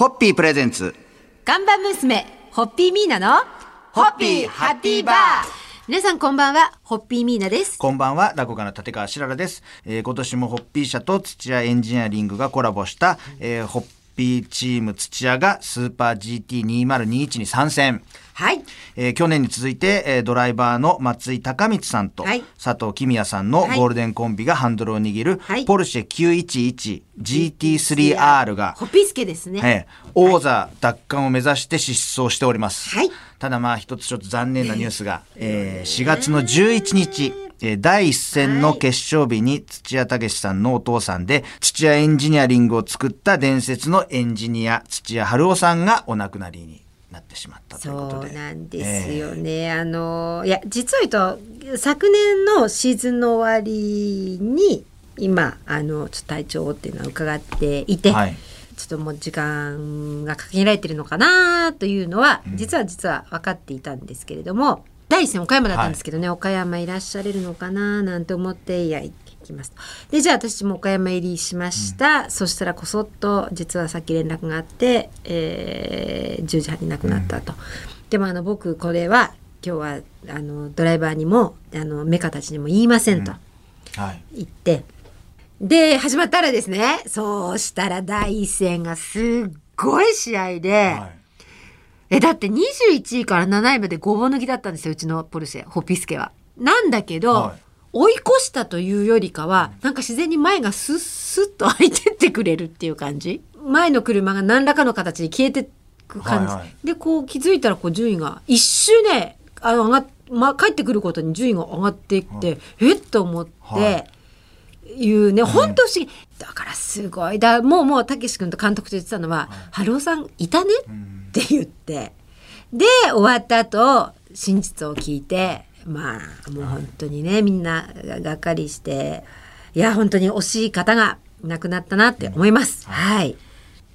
ホッピープレゼンツ。ガンバ娘、ホッピーミーナの、ホッピーハッピーバー皆さんこんばんは、ホッピーミーナです。こんばんは、落語家の立川しららです。えー今年もホッピー社と土屋エンジニアリングがコラボした、えーホッピーチーム土屋がスーパー GT2021 に参戦。はい。えー去年に続いて、えードライバーの松井孝光さんと、はい佐藤公也さんのはいゴールデンコンビがハンドルを握る、はいポルシェ 911GT3R が、ホピスケですね。ええ王座奪還を目指して疾走しております。はいただまあ一つちょっと残念なニュースが、えー4月の11日、えー第一戦の決勝日に土屋武さんのお父さんで土屋エンジニアリングを作った伝説のエンジニア土屋春夫さんがお亡くなりになってしまったということで。そうなんですよね。あの、いや、実を言うと、昨年のシーズンの終わりに、今、あの、ちょっと体調っていうのは伺っていて、はいちょっともう時間が限られてるのかなというのは、実は実は分かっていたんですけれども、第一戦岡山だったんですけどね、岡山いらっしゃれるのかななんて思って、いや、行きますと。で、じゃあ私も岡山入りしました。そしたらこそっと、実はさっき連絡があって、えー10時半に亡くなったと。でもあの、僕、これは、今日は、あの、ドライバーにも、あの、メカたちにも言いませんと。はい行ってで始まったらですねそうしたら第一戦がすっごい試合で、はいえだって21位から7位までごぼう抜きだったんですようちのポルシェホピスケは。なんだけど、はい追い越したというよりかはなんか自然に前がスッスッと開いてってくれるっていう感じ？前の車が何らかの形に消えてく感じ、はいはい。でこう気づいたらこう順位が一周ねあの上がっ、ま、帰ってくることに順位が上がっていって、えっと思って。はい。いうね本当不思議、だからすごい。だもうもうたけし君と監督と言ってたのは「春尾さんいたね」って言って。で終わった後真実を聞いてまあもう本当にねみんなががっかりしていや本当に惜しい方が亡くなったなって思います、はい。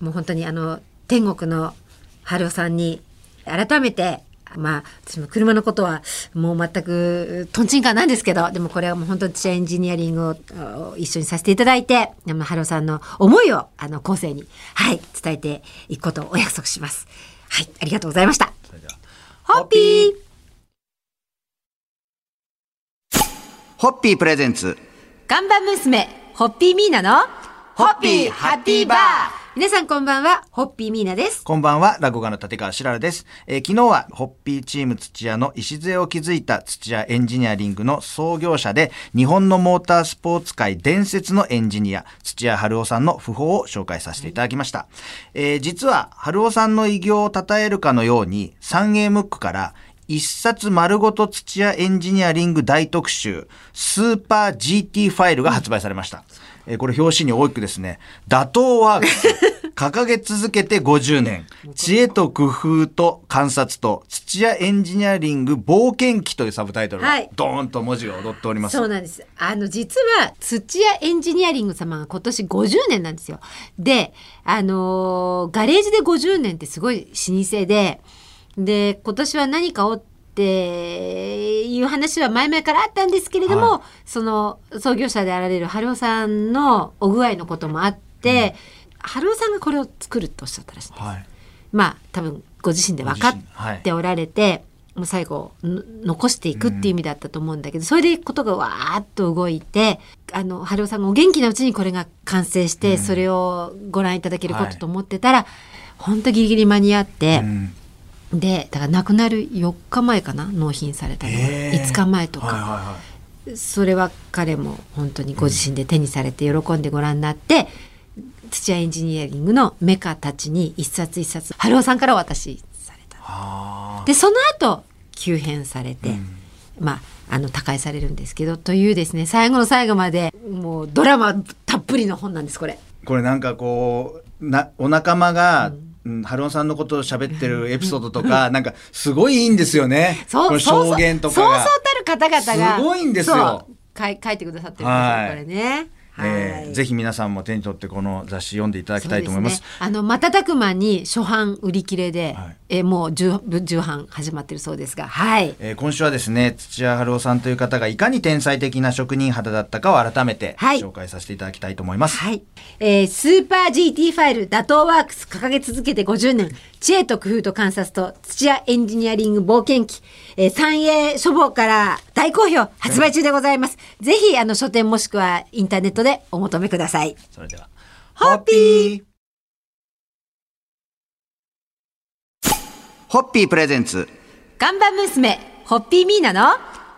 もう本当にあの天国の春尾さんに改めてまあ私も車のことはもう全くとんちんかんなんですけどでもこれはもう本当にエンジニアリングをあ一緒にさせていただいてあの春尾さんの思いをあの後世にはい伝えていくことをお約束します。はいありがとうございました。ホッピーホッピープレゼンツ。看板娘ホッピーミーナのホッピーハッピーバー皆さんこんばんはホッピーミーナです。こんばんは、落語家の立川しららです。えー昨日は、ホッピーチーム土屋の礎を築いた土屋エンジニアリングの創業者で、日本のモータースポーツ界伝説のエンジニア、土屋春夫さんの訃報を紹介させていただきました。えー実は、春夫さんの偉業を称えるかのように、サンエームックから、一冊丸ごと土屋エンジニアリング大特集、スーパー GT ファイルが発売されました。えーこれ表紙に大きくですね、打倒ワークス、掲げ続けて50年、知恵と工夫と観察と土屋エンジニアリング冒険記というサブタイトルがはいドーンと文字が踊っております。そうなんです。あの実は土屋エンジニアリング様が今年50年なんですよ。で、あのーガレージで50年ってすごい老舗で、で今年は何かをっていう話は前々からあったんですけれども、はその創業者であられる春尾さんのお具合のこともあって、春尾さんがこれを作るとおっしゃったらしいんです。はい。まあ多分ご自身で分かっておられて、もう最後の残していくっていう意味だったと思うんだけど、それでことがわーっと動いてあの春尾さんがお元気なうちにこれが完成して、それをご覧いただけることと思ってたら、本当ギリギリ間に合って、うんでだから亡くなる4日前かな納品されたのがへー5日前とか、はいはいはい。それは彼も本当にご自身で手にされて喜んでご覧になって、土屋エンジニアリングのメカたちに一冊一冊春尾さんからお渡しされた。はでその後急変されて、まああの他界されるんですけどというですね最後の最後までもうドラマたっぷりの本なんですこれ。あ。これなんかこう、な、お仲間が、うん、春尾さんのことを喋ってるエピソードとか、なんかすごいいいんですよね。そう証言とかそうが。そうたる方々がすごいんですよそう書い書いてくださってるんですよ、はいこれね。えーぜひ皆さんも手に取ってこの雑誌読んでいただきたいと思います。すね、あの瞬く間に初版売り切れで、はいえーもう重重版始まってるそうですが、はい。えー今週はですね土屋春夫さんという方がいかに天才的な職人肌だったかを改めてはい紹介させていただきたいと思います。はい。えースーパー GT ファイル打倒ワークス掲げ続けて50年、知恵と工夫と観察と土屋エンジニアリング冒険記、えー、三栄書房から大好評発売中でございます。ぜひ、あの、書店もしくはインターネットでお求めください。それではホッピー！ホッピープレゼンツ。看板娘、ホッピーミーナの、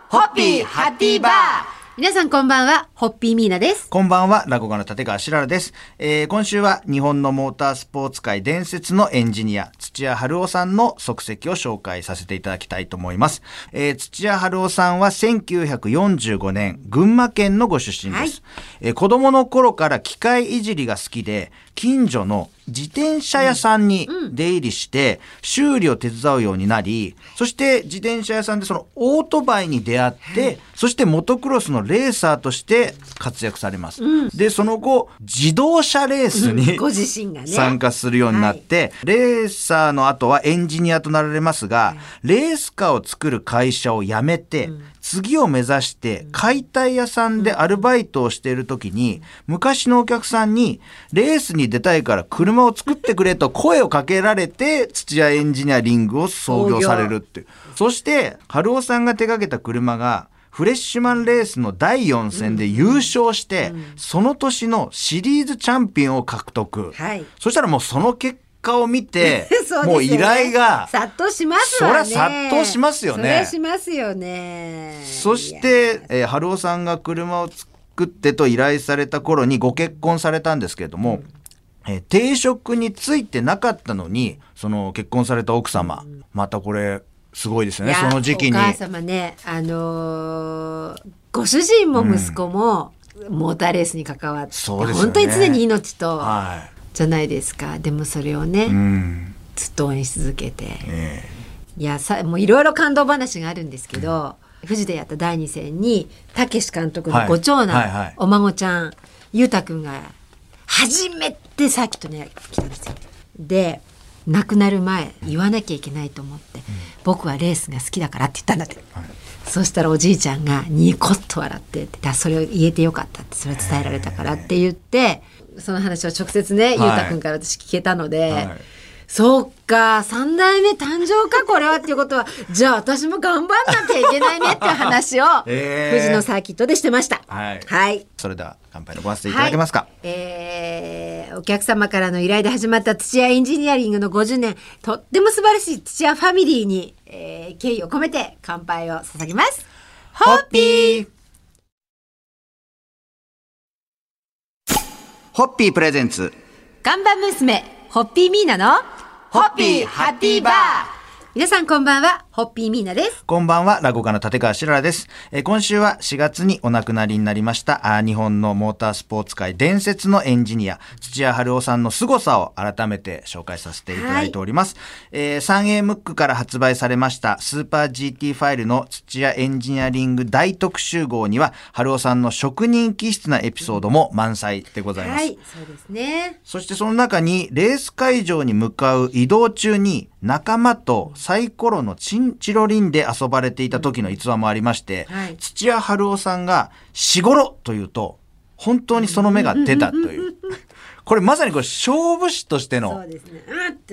ホッピーハッピーバー皆さんこんばんは、ホッピーミーナです。こんばんは、落語家の立川しららです、えー今週は日本のモータースポーツ界伝説のエンジニア、土屋春夫さんの足跡を紹介させていただきたいと思います。えー土屋春夫さんは1945年、群馬県のご出身です。はいえー子供の頃から機械いじりが好きで、近所の自転車屋さんに出入りして、修理を手伝うようになり、そして自転車屋さんでそのオートバイに出会って、そしてモトクロスのレーサーとして活躍されます。で、その後、自動車レースに、ご自身がね。参加するようになって、レーサーの後はエンジニアとなられますが、レースカーを作る会社を辞めて、次を目指して解体屋さんでアルバイトをしている時に、昔のお客さんにレースに出たいから車を作ってくれと 声をかけられて土屋エンジニアリングを創業されるっていう。そして、春尾さんが手掛けた車がフレッシュマンレースの第4戦で優勝して、その年のシリーズチャンピオンを獲得。はい。そしたらもうその結果を見て ね。もう依頼が、殺到しますわね。そりゃ殺到しますよね。そしますよね。そして、えー春尾さんが車を作ってと依頼された頃にご結婚されたんですけれども、えー定職についてなかったのに、その結婚された奥様、またこれ、すごいですよね、その時期に。お。母様ね、あのーご主人も息子もモーターレースに関わって、ね。本当に常に命と、はじゃないですか。でもそれをね、い。うん。ずっと応援し続けて。えいやさもういろいろ感動話があるんですけど、富士でやった第2戦にたけし監督のご長男、はいはいはいお孫ちゃんゆうたくんが初めてサーキットに来たんですよ。で亡くなる前言わなきゃいけないと思って、僕はレースが好きだからって言ったんだって、そしたらおじいちゃんがニコッと笑ってってだそれを言えてよかったってそれは伝えられたからって言ってその話を直接ね、ゆうたくんから私聞けたので。はいそっか三代目誕生かこれはっていうことはじゃあ私も頑張んなきゃいけないねっていう話を えー富士のサーキットでしてました。はいはいそれでは乾杯のごわせていただけますか。はいえーお客様からの依頼で始まった土屋エンジニアリングの50年とっても素晴らしい土屋ファミリーに、えー敬意を込めて乾杯を捧げます。ホッピーホッピープレゼンツ。看板娘ホッピーミーナのホッピーハッピーバー。皆さんこんばんは。ホッピーミーナです。こんばんは、落語家の立川しららです。えー今週は4月にお亡くなりになりました、あー日本のモータースポーツ界伝説のエンジニア、土屋春夫さんの凄さを改めて紹介させていただいております。えー、3A ムックから発売されました、スーパー GT ファイルの土屋エンジニアリング大特集号には、春夫さんの職人気質なエピソードも満載でございます。はいそうですね。そしてその中にレース会場に向かう移動中に仲間とサイコロのチンチロリンで遊ばれていた時の逸話もありまして、はい。土屋春夫さんが「しごろ」というと本当にその目が出たという。これまさにこれ勝負師としての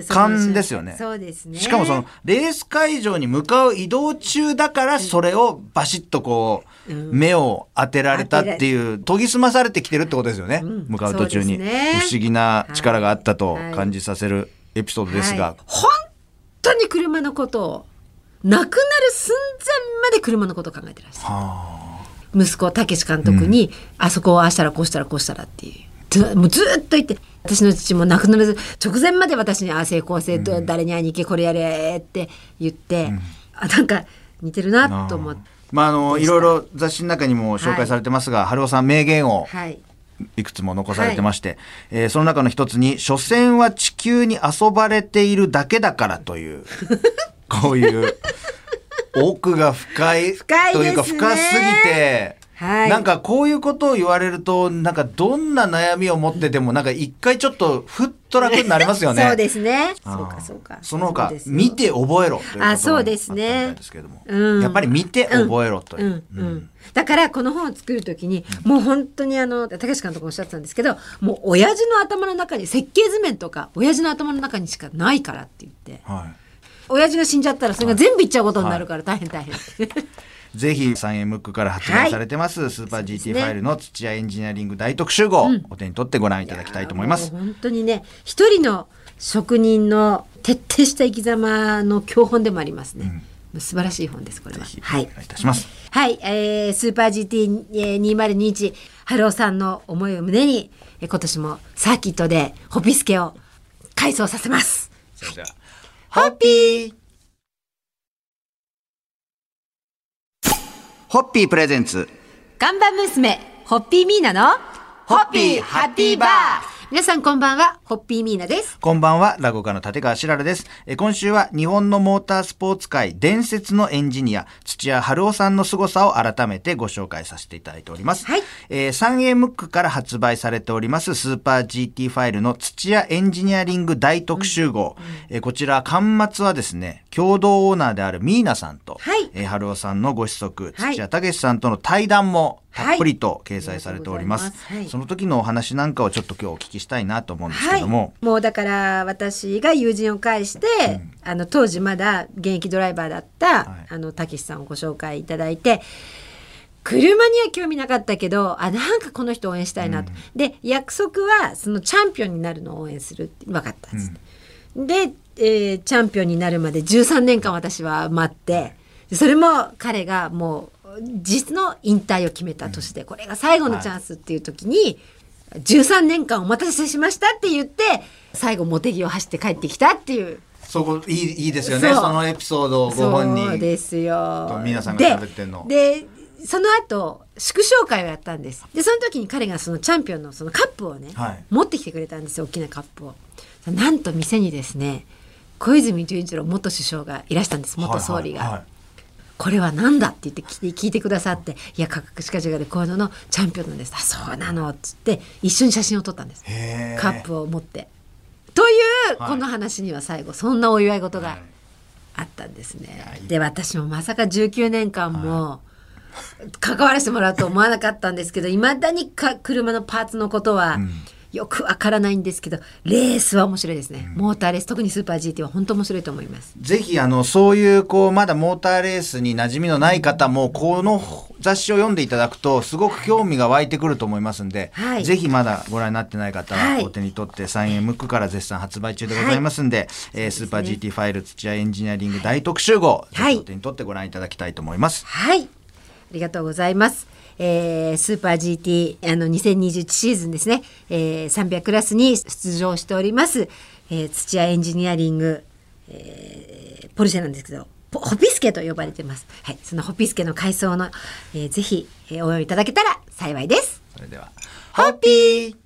勘ですよね。そうですね。しかもそのレース会場に向かう移動中だからそれをバシッとこう目を当てられたっていう研ぎ澄まされてきてるってことですよね、ん。向かう途中に、不思議な力があったとはい。感じさせるエピソードですが、はい。本当に車のことを亡くなる寸前まで車のことを考えてらっしゃる息子たけし監督に、あそこをああしたらこうしたらこうしたらっていう。ずもうずっと言って私の父も亡くなる直前まで私にああ成功せ、誰に会いに行けこれやれって言って、あなんか似てるなと思って。まああのいろいろ雑誌の中にも紹介されてますが、春尾さん名言をはい。いくつも残されてまして、えーその中の一つに「所詮は地球に遊ばれているだけだから」という こういう奥が深いというか深すぎて、はい。なんかこういうことを言われると、なんかどんな悩みを持ってても、なんか一回ちょっとふっと楽になりますよね。そうですね。そうかそうか。その他見て覚えろというあそうですね。ですけれども、うん。やっぱり見て覚えろという。う。んうんだからこの本を作るときに、もう本当にあの高橋監督もおっしゃってたんですけどもう親父の頭の中に設計図面とか親父の頭の中にしかないからって言って。はい親父が死んじゃったらそれが全部いっちゃうことになるから大変大変。ぜひ、サンエムックから発売されてます、スーパー GT ファイルの土屋エンジニアリング大特集号、お手に取ってご覧いただきたいと思います。本当にね一人の職人の徹底した生き様の教本でもありますね。もう素晴らしい本ですこれは。はい願いいたします。はい、えー、スーパー GT2021 春尾さんの思いを胸に、えー今年もサーキットでホピスケを改装させます。それでは、ホッピーホッピープレゼンツ。看板娘、ホッピーミーナのホッピーハッピーバー皆さんこんばんは、ホッピーミーナです。こんばんは、落語家の立川しらるです。えー今週は日本のモータースポーツ界伝説のエンジニア、土屋春夫さんの凄さを改めてご紹介させていただいております。はいえー、サンエームックから発売されておりますスーパー GT ファイルの土屋エンジニアリング大特集号。えーこちら、端末はですね、共同オーナーであるミーナさんと、はい。えー春夫さんのご子息、はい。土屋武さんとの対談もたっぷりと掲載されております。はい。その時のお話なんかをちょっと今日お聞きしたいなと思うんですけはい、ども、もうだから私が友人を介して、あの当時まだ現役ドライバーだった、はい。あのたけしさんをご紹介いただいて車には興味なかったけどあなんかこの人応援したいなと、で約束はそのチャンピオンになるのを応援するって分かったんです、で、えーチャンピオンになるまで13年間私は待ってでそれも彼がもう実の引退を決めた年で、これが最後のチャンスっていう時に、13年間お待たせしましたって言って最後茂木を走って帰ってきたっていう。そこいいいいですよねそのエピソードをご本人そうですよ。と皆さんが喋ってんの。ででその後祝勝会をやったんです。でその時に彼がそのチャンピオンのそのカップをね、はい。持ってきてくれたんですよ大きなカップを。なんと店にですね小泉純一郎元首相がいらしたんです元総理が、はい。はいはいこれは何だって言って聞いてくださって「いや価格しか違うでこういうののチャンピオンなんです」あ「そうなの」っつって一緒に写真を撮ったんです。カップを持って。というはい。この話には最後そんなお祝い事がはいあったんですね。い。やい。いで私もまさか19年間も関わらせてもらうと思わなかったんですけどいまだにか車のパーツのことはよくわからないんですけどレースは面白いですね、モーターレース特にスーパー GT は本当面白いと思います。ぜひあのそういうこうまだモーターレースに馴染みのない方もこの雑誌を読んでいただくとすごく興味が湧いてくると思いますんで、はい。ぜひまだご覧になってない方ははい。お手に取って3円ムックから絶賛発売中でございますんで、えースーパー GT ファイル土屋エンジニアリング大特集号、はい。ぜひお手に取ってご覧いただきたいと思います。はい。ありがとうございます。えースーパー GT あの2021シーズンですね、えー、300クラスに出場しております、えー土屋エンジニアリング、えーポルシェなんですけどホピスケと呼ばれてます。はい、そのホピスケの改装の、えーぜひ、えー応援いただけたら幸いです。それではホッピー